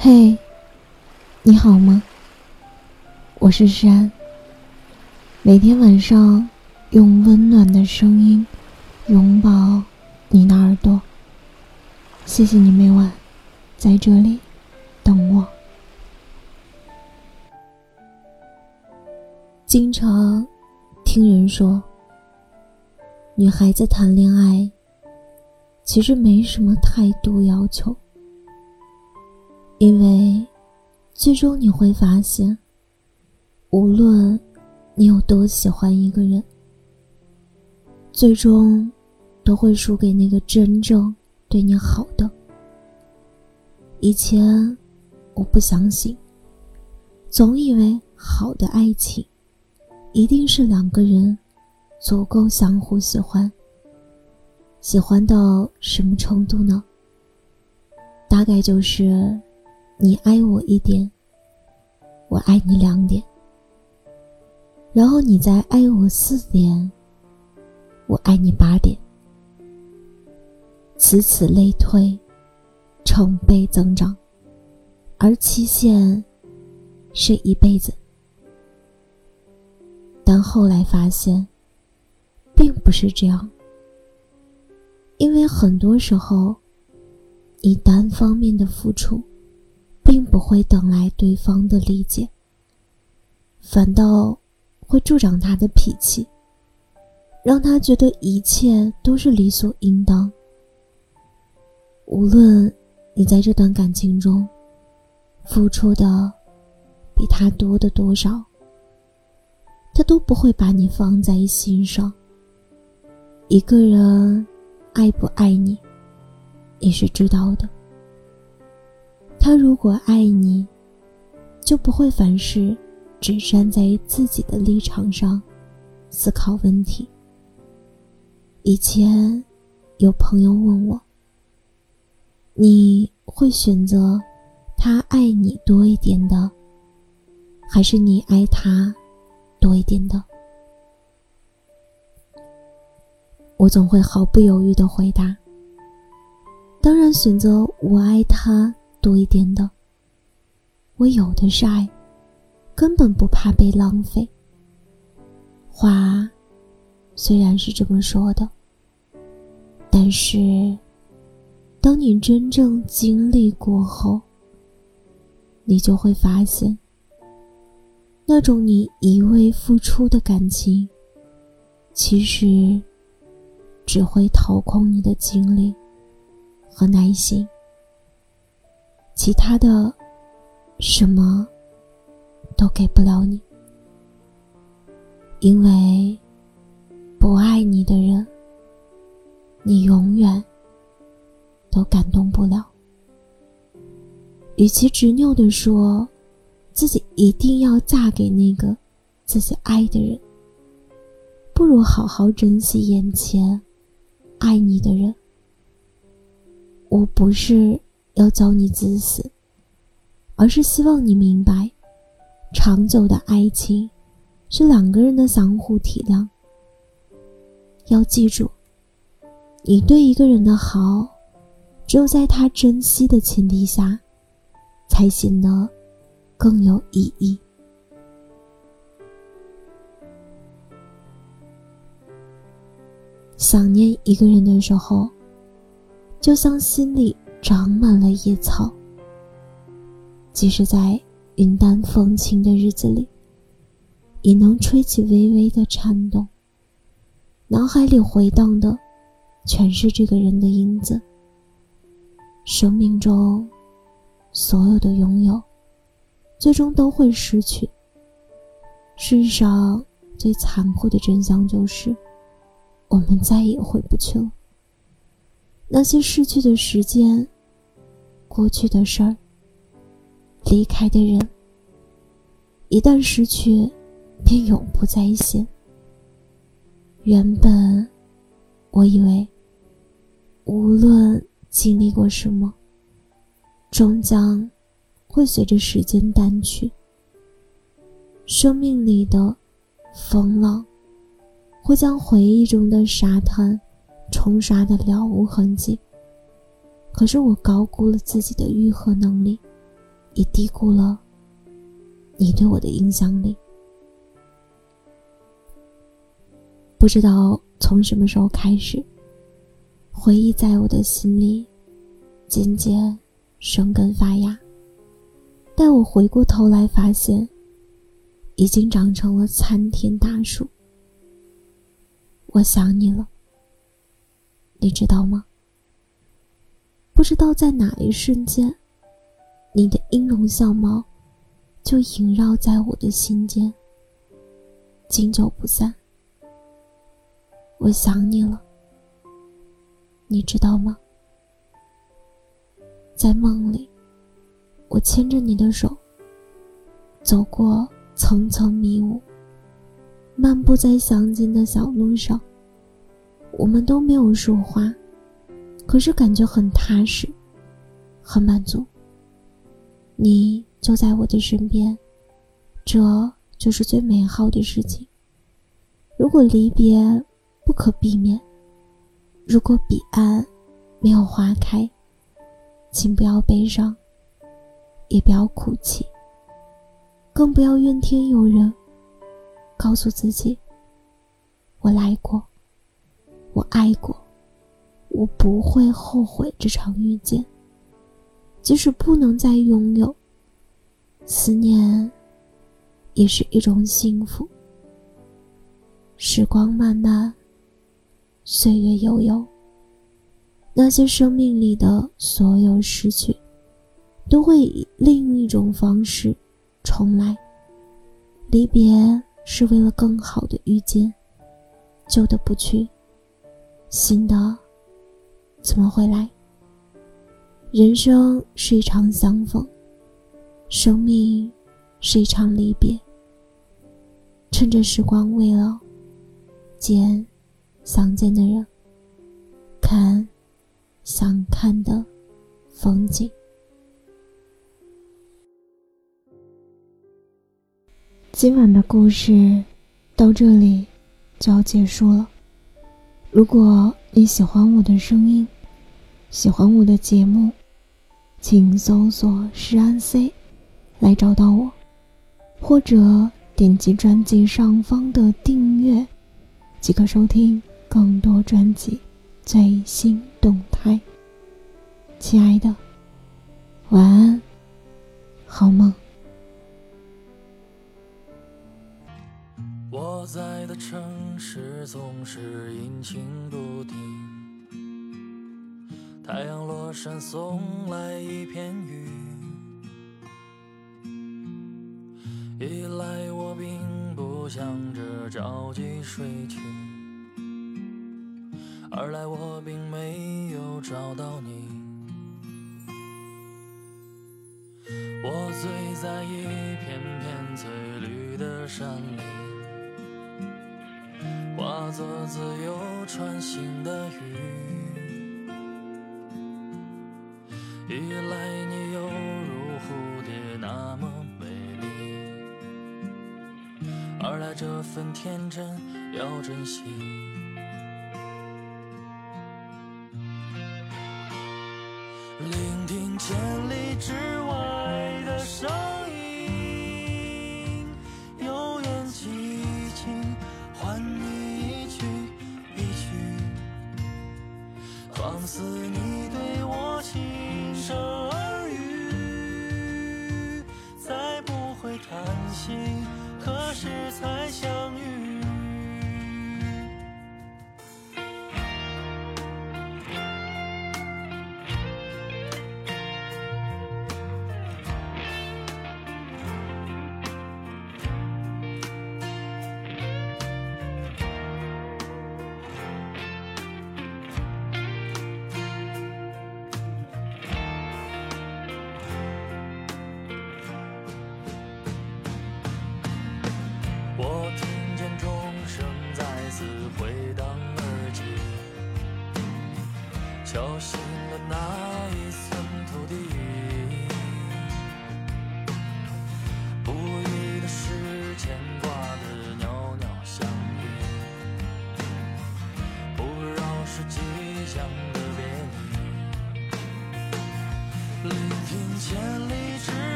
嘿，你好吗？我是山。每天晚上用温暖的声音拥抱你的耳朵。谢谢你每晚在这里等我。经常听人说，女孩子谈恋爱其实没什么太多要求。因为，最终你会发现，无论你有多喜欢一个人，最终都会输给那个真正对你好的。以前我不相信，总以为好的爱情一定是两个人足够相互喜欢。喜欢到什么程度呢？大概就是。你爱我一点，我爱你两点，然后你再爱我四点，我爱你八点，此此类推，成倍增长，而期限是一辈子。但后来发现，并不是这样，因为很多时候，你单方面的付出。并不会等来对方的理解，反倒会助长他的脾气，让他觉得一切都是理所应当。无论你在这段感情中付出的比他多的多少，他都不会把你放在心上。一个人爱不爱你，你是知道的。他如果爱你，就不会凡事只站在自己的立场上思考问题。以前有朋友问我：“你会选择他爱你多一点的，还是你爱他多一点的？”我总会毫不犹豫的回答：“当然选择我爱他。”多一点的，我有的是爱，根本不怕被浪费。话虽然是这么说的，但是当你真正经历过后，你就会发现，那种你一味付出的感情，其实只会掏空你的精力和耐心。其他的，什么都给不了你，因为不爱你的人，你永远都感动不了。与其执拗的说自己一定要嫁给那个自己爱的人，不如好好珍惜眼前爱你的人。我不是。要教你自私，而是希望你明白，长久的爱情是两个人的相互体谅。要记住，你对一个人的好，只有在他珍惜的前提下，才显得更有意义。想念一个人的时候，就像心里。长满了野草，即使在云淡风轻的日子里，也能吹起微微的颤动。脑海里回荡的，全是这个人的影子。生命中，所有的拥有，最终都会失去。世上最残酷的真相就是，我们再也回不去了。那些逝去的时间，过去的事儿，离开的人，一旦失去，便永不再现。原本，我以为，无论经历过什么，终将会随着时间淡去。生命里的风浪，会将回忆中的沙滩。冲刷的了无痕迹。可是我高估了自己的愈合能力，也低估了你对我的影响力。不知道从什么时候开始，回忆在我的心里渐渐生根发芽。待我回过头来，发现已经长成了参天大树。我想你了，你知道吗？不知道在哪一瞬间，你的音容笑貌就萦绕在我的心间，经久不散。我想你了，你知道吗？在梦里，我牵着你的手，走过层层迷雾，漫步在乡间的小路上。我们都没有说话。可是感觉很踏实，很满足。你就在我的身边，这就是最美好的事情。如果离别不可避免，如果彼岸没有花开，请不要悲伤，也不要哭泣，更不要怨天尤人。告诉自己：我来过，我爱过。我不会后悔这场遇见，即使不能再拥有。思念，也是一种幸福。时光漫漫，岁月悠悠，那些生命里的所有失去，都会以另一种方式重来。离别是为了更好的遇见，旧的不去，新的。怎么会来？人生是一场相逢，生命是一场离别。趁着时光未老，见想见的人，看想看的风景。今晚的故事到这里就要结束了。如果你喜欢我的声音，喜欢我的节目，请搜索“诗安 C” 来找到我，或者点击专辑上方的订阅，即可收听更多专辑最新动态。亲爱的，晚安，好梦。我在的城市总是阴晴不定，太阳落山送来一片云。一来我并不想着着急睡去，二来我并没有找到你。我醉在一片片翠绿的山林。化作自由穿行的鱼，要珍惜。聆听千里之外的声音，悠远激情唤你一句一句。放肆你对我轻声耳语，再不会叹息，何时才相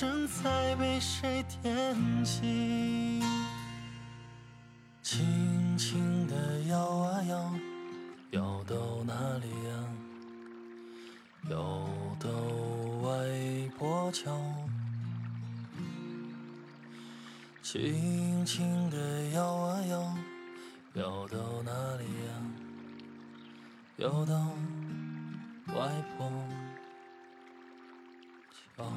正在被谁惦记？轻轻地摇啊摇，摇到哪里呀？摇到外婆桥。轻轻地摇啊摇，摇到哪里呀？摇到外婆桥。